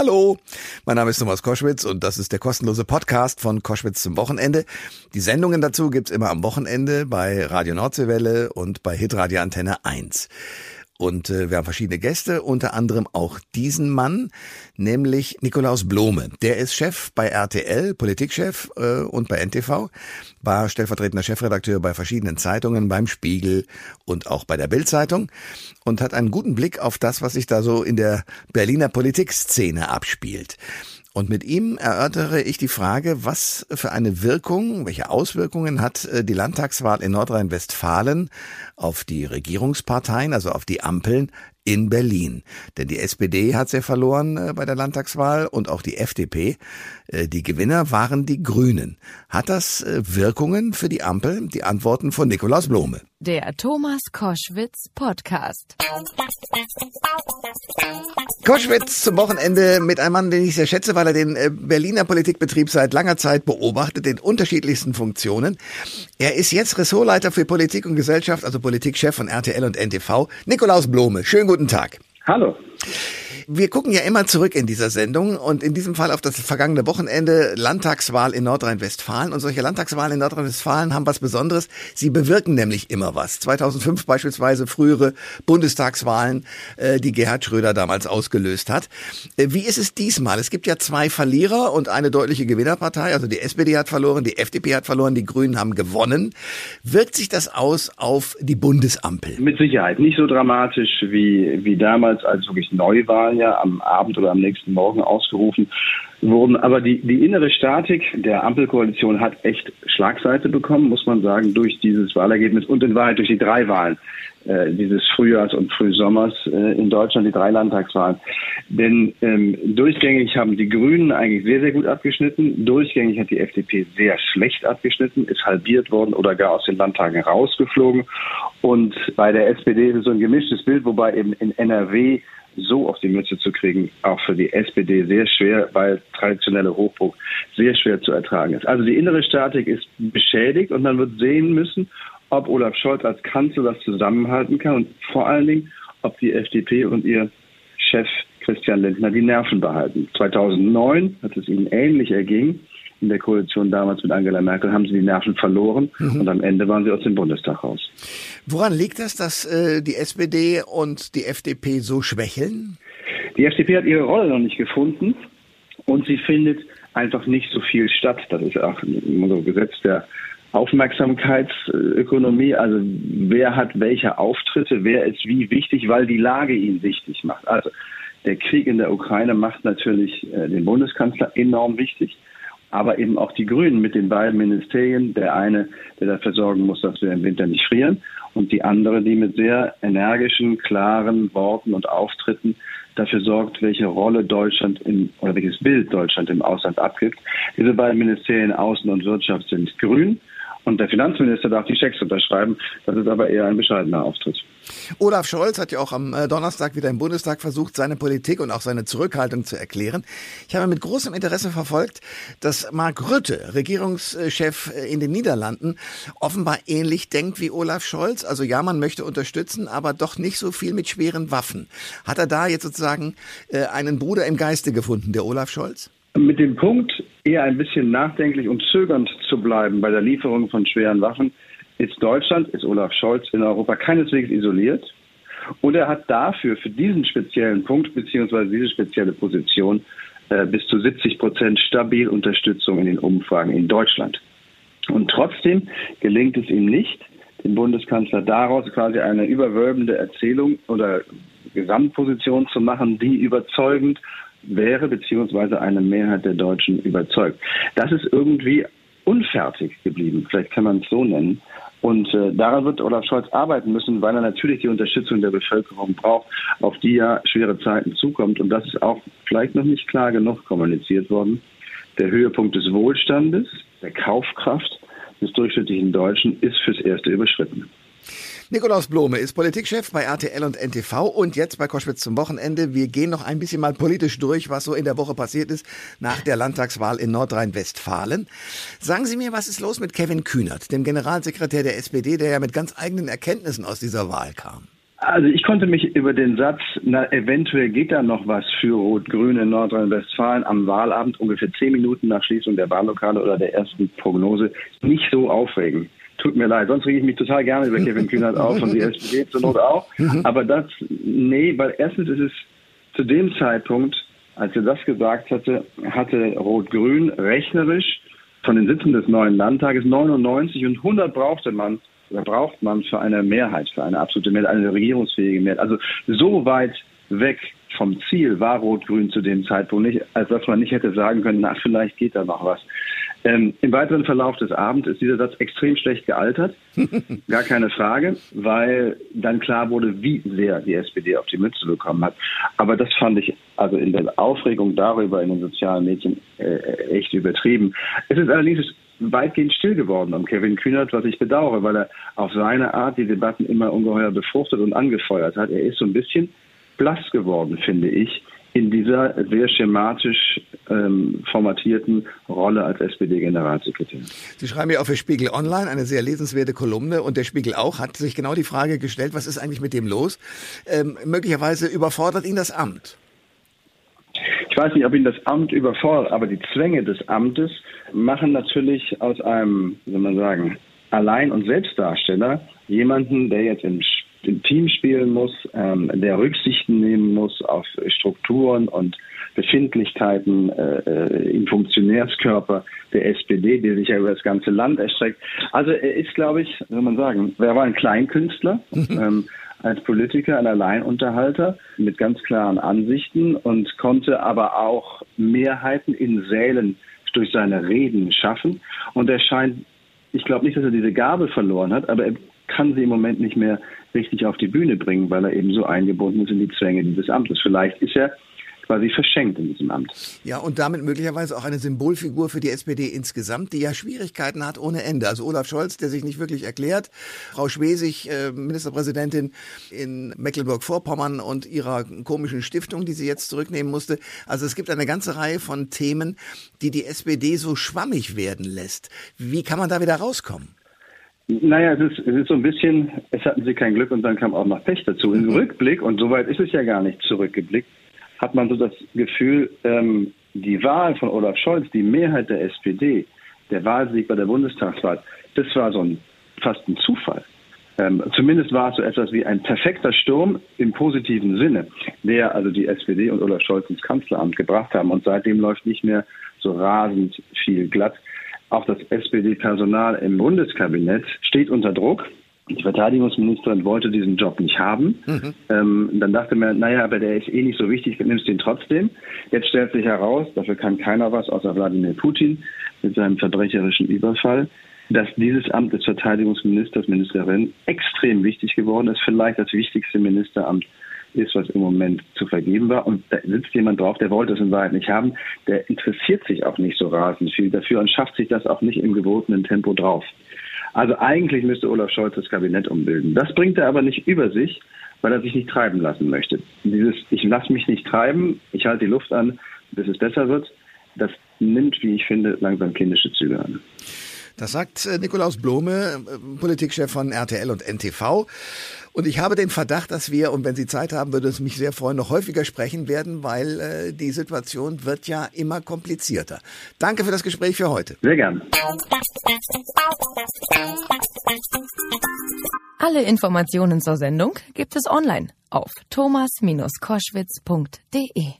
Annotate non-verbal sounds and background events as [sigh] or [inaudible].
Hallo, mein Name ist Thomas Koschwitz und das ist der kostenlose Podcast von Koschwitz zum Wochenende. Die Sendungen dazu gibt's immer am Wochenende bei Radio Nordseewelle und bei Hitradio Antenne 1. Und äh, wir haben verschiedene Gäste, unter anderem auch diesen Mann, nämlich Nikolaus Blome. Der ist Chef bei RTL, Politikchef äh, und bei NTV, war stellvertretender Chefredakteur bei verschiedenen Zeitungen, beim Spiegel und auch bei der Bildzeitung und hat einen guten Blick auf das, was sich da so in der Berliner Politikszene abspielt. Und mit ihm erörtere ich die Frage, was für eine Wirkung, welche Auswirkungen hat äh, die Landtagswahl in Nordrhein-Westfalen auf die Regierungsparteien, also auf die Ampeln in Berlin. Denn die SPD hat sie verloren äh, bei der Landtagswahl und auch die FDP. Äh, die Gewinner waren die Grünen. Hat das Wirkungen für die Ampel? Die Antworten von Nikolaus Blome. Der Thomas Koschwitz Podcast. Koschwitz zum Wochenende mit einem Mann, den ich sehr schätze, weil er den äh, Berliner Politikbetrieb seit langer Zeit beobachtet, in unterschiedlichsten Funktionen. Er ist jetzt Ressortleiter für Politik und Gesellschaft, also Politikchef von RTL und NTV. Nikolaus Blome, schönen guten Tag. Hallo. Wir gucken ja immer zurück in dieser Sendung und in diesem Fall auf das vergangene Wochenende Landtagswahl in Nordrhein-Westfalen. Und solche Landtagswahlen in Nordrhein-Westfalen haben was Besonderes. Sie bewirken nämlich immer was. 2005 beispielsweise frühere Bundestagswahlen, äh, die Gerhard Schröder damals ausgelöst hat. Äh, wie ist es diesmal? Es gibt ja zwei Verlierer und eine deutliche Gewinnerpartei. Also die SPD hat verloren, die FDP hat verloren, die Grünen haben gewonnen. Wirkt sich das aus auf die Bundesampel? Mit Sicherheit. Nicht so dramatisch wie, wie damals, als wirklich Neuwahlen ja am Abend oder am nächsten Morgen ausgerufen wurden. Aber die, die innere Statik der Ampelkoalition hat echt Schlagseite bekommen, muss man sagen, durch dieses Wahlergebnis und in Wahrheit durch die drei Wahlen äh, dieses Frühjahrs- und Frühsommers äh, in Deutschland, die drei Landtagswahlen. Denn ähm, durchgängig haben die Grünen eigentlich sehr, sehr gut abgeschnitten. Durchgängig hat die FDP sehr schlecht abgeschnitten, ist halbiert worden oder gar aus den Landtagen rausgeflogen. Und bei der SPD ist es so ein gemischtes Bild, wobei eben in NRW so auf die Mütze zu kriegen, auch für die SPD sehr schwer, weil traditionelle Hochburg sehr schwer zu ertragen ist. Also die innere Statik ist beschädigt und man wird sehen müssen, ob Olaf Scholz als Kanzler das zusammenhalten kann und vor allen Dingen, ob die FDP und ihr Chef Christian Lindner die Nerven behalten. 2009 hat es ihnen ähnlich erging in der Koalition damals mit Angela Merkel haben sie die Nerven verloren mhm. und am Ende waren sie aus dem Bundestag raus. Woran liegt das, dass äh, die SPD und die FDP so schwächeln? Die FDP hat ihre Rolle noch nicht gefunden und sie findet einfach nicht so viel statt. Das ist auch so Gesetz der Aufmerksamkeitsökonomie, also wer hat welche Auftritte, wer ist wie wichtig, weil die Lage ihn wichtig macht. Also der Krieg in der Ukraine macht natürlich äh, den Bundeskanzler enorm wichtig aber eben auch die Grünen mit den beiden Ministerien. Der eine, der dafür sorgen muss, dass wir im Winter nicht frieren und die andere, die mit sehr energischen, klaren Worten und Auftritten dafür sorgt, welche Rolle Deutschland im, oder welches Bild Deutschland im Ausland abgibt. Diese beiden Ministerien Außen und Wirtschaft sind grün und der Finanzminister darf die Schecks unterschreiben. Das ist aber eher ein bescheidener Auftritt. Olaf Scholz hat ja auch am äh, Donnerstag wieder im Bundestag versucht, seine Politik und auch seine Zurückhaltung zu erklären. Ich habe mit großem Interesse verfolgt, dass Mark Rütte, Regierungschef äh, in den Niederlanden, offenbar ähnlich denkt wie Olaf Scholz. Also ja, man möchte unterstützen, aber doch nicht so viel mit schweren Waffen. Hat er da jetzt sozusagen äh, einen Bruder im Geiste gefunden, der Olaf Scholz? Mit dem Punkt, eher ein bisschen nachdenklich und zögernd zu bleiben bei der Lieferung von schweren Waffen, ist Deutschland, ist Olaf Scholz in Europa keineswegs isoliert. Und er hat dafür, für diesen speziellen Punkt beziehungsweise diese spezielle Position, äh, bis zu 70 Prozent stabil Unterstützung in den Umfragen in Deutschland. Und trotzdem gelingt es ihm nicht, den Bundeskanzler daraus quasi eine überwölbende Erzählung oder Gesamtposition zu machen, die überzeugend wäre, beziehungsweise eine Mehrheit der Deutschen überzeugt. Das ist irgendwie unfertig geblieben, vielleicht kann man es so nennen. Und äh, daran wird Olaf Scholz arbeiten müssen, weil er natürlich die Unterstützung der Bevölkerung braucht, auf die ja schwere Zeiten zukommt. Und das ist auch vielleicht noch nicht klar genug kommuniziert worden. Der Höhepunkt des Wohlstandes, der Kaufkraft des durchschnittlichen Deutschen ist fürs Erste überschritten. Nikolaus Blome ist Politikchef bei RTL und NTV und jetzt bei Koschwitz zum Wochenende. Wir gehen noch ein bisschen mal politisch durch, was so in der Woche passiert ist nach der Landtagswahl in Nordrhein-Westfalen. Sagen Sie mir, was ist los mit Kevin Kühnert, dem Generalsekretär der SPD, der ja mit ganz eigenen Erkenntnissen aus dieser Wahl kam? Also ich konnte mich über den Satz, na, eventuell geht da noch was für Rot-Grün in Nordrhein-Westfalen am Wahlabend, ungefähr zehn Minuten nach Schließung der Wahllokale oder der ersten Prognose, nicht so aufregen. Tut mir leid, sonst rege ich mich total gerne über Kevin Kühnert auf und die [laughs] SPD zur Not auch. Mhm. Aber das, nee, weil erstens ist es zu dem Zeitpunkt, als er das gesagt hatte, hatte Rot-Grün rechnerisch von den Sitzen des neuen Landtages 99 und 100 brauchte man oder braucht man für eine Mehrheit, für eine absolute Mehrheit, eine regierungsfähige Mehrheit. Also so weit weg vom Ziel war Rot-Grün zu dem Zeitpunkt nicht, als dass man nicht hätte sagen können, na, vielleicht geht da noch was. Ähm, Im weiteren Verlauf des Abends ist dieser Satz extrem schlecht gealtert. [laughs] Gar keine Frage, weil dann klar wurde, wie sehr die SPD auf die Mütze bekommen hat. Aber das fand ich also in der Aufregung darüber in den sozialen Medien äh, echt übertrieben. Es ist allerdings weitgehend still geworden um Kevin Kühnert, was ich bedauere, weil er auf seine Art die Debatten immer ungeheuer befruchtet und angefeuert hat. Er ist so ein bisschen blass geworden, finde ich, in dieser sehr schematisch ähm, formatierten Rolle als SPD-Generalsekretär. Sie schreiben ja auch für Spiegel Online eine sehr lesenswerte Kolumne und der Spiegel auch hat sich genau die Frage gestellt, was ist eigentlich mit dem los? Ähm, möglicherweise überfordert ihn das Amt. Ich weiß nicht, ob ihn das Amt überfordert, aber die Zwänge des Amtes machen natürlich aus einem, wie soll man sagen, Allein- und Selbstdarsteller jemanden, der jetzt im im Team spielen muss, ähm, der Rücksichten nehmen muss auf Strukturen und Befindlichkeiten äh, äh im Funktionärskörper der SPD, die sich ja über das ganze Land erstreckt. Also er ist, glaube ich, soll man sagen, er war ein Kleinkünstler. ähm, als Politiker, ein Alleinunterhalter mit ganz klaren Ansichten und konnte aber auch Mehrheiten in Sälen durch seine Reden schaffen. Und er scheint, ich glaube nicht, dass er diese Gabe verloren hat, aber er kann sie im Moment nicht mehr richtig auf die Bühne bringen, weil er eben so eingebunden ist in die Zwänge dieses Amtes. Vielleicht ist er quasi verschenkt in diesem Amt. Ja, und damit möglicherweise auch eine Symbolfigur für die SPD insgesamt, die ja Schwierigkeiten hat ohne Ende. Also Olaf Scholz, der sich nicht wirklich erklärt, Frau Schwesig, äh, Ministerpräsidentin in Mecklenburg-Vorpommern und ihrer komischen Stiftung, die sie jetzt zurücknehmen musste. Also es gibt eine ganze Reihe von Themen, die die SPD so schwammig werden lässt. Wie kann man da wieder rauskommen? Naja, es ist, es ist so ein bisschen, es hatten sie kein Glück und dann kam auch noch Pech dazu. Im mhm. Rückblick, und soweit ist es ja gar nicht zurückgeblickt, hat man so das Gefühl, ähm, die Wahl von Olaf Scholz, die Mehrheit der SPD, der Wahlsieg bei der Bundestagswahl, das war so ein, fast ein Zufall. Ähm, zumindest war es so etwas wie ein perfekter Sturm im positiven Sinne, der also die SPD und Olaf Scholz ins Kanzleramt gebracht haben. Und seitdem läuft nicht mehr so rasend viel glatt. Auch das SPD-Personal im Bundeskabinett steht unter Druck. Die Verteidigungsministerin wollte diesen Job nicht haben. Mhm. Ähm, dann dachte man, naja, aber der ist eh nicht so wichtig, nimmst ihn trotzdem. Jetzt stellt sich heraus, dafür kann keiner was außer Wladimir Putin mit seinem verbrecherischen Überfall, dass dieses Amt des Verteidigungsministers, Ministerin extrem wichtig geworden ist, vielleicht das wichtigste Ministeramt ist, was im Moment zu vergeben war. Und da sitzt jemand drauf, der wollte es in Wahrheit nicht haben. Der interessiert sich auch nicht so rasend viel dafür und schafft sich das auch nicht im gebotenen Tempo drauf. Also eigentlich müsste Olaf Scholz das Kabinett umbilden. Das bringt er aber nicht über sich, weil er sich nicht treiben lassen möchte. Dieses Ich lasse mich nicht treiben, ich halte die Luft an, bis es besser wird, das nimmt, wie ich finde, langsam kindische Züge an. Das sagt äh, Nikolaus Blome, äh, Politikchef von RTL und NTV. Und ich habe den Verdacht, dass wir, und wenn Sie Zeit haben, würde es mich sehr freuen, noch häufiger sprechen werden, weil äh, die Situation wird ja immer komplizierter. Danke für das Gespräch für heute. Sehr gern. Alle Informationen zur Sendung gibt es online auf thomas-koschwitz.de.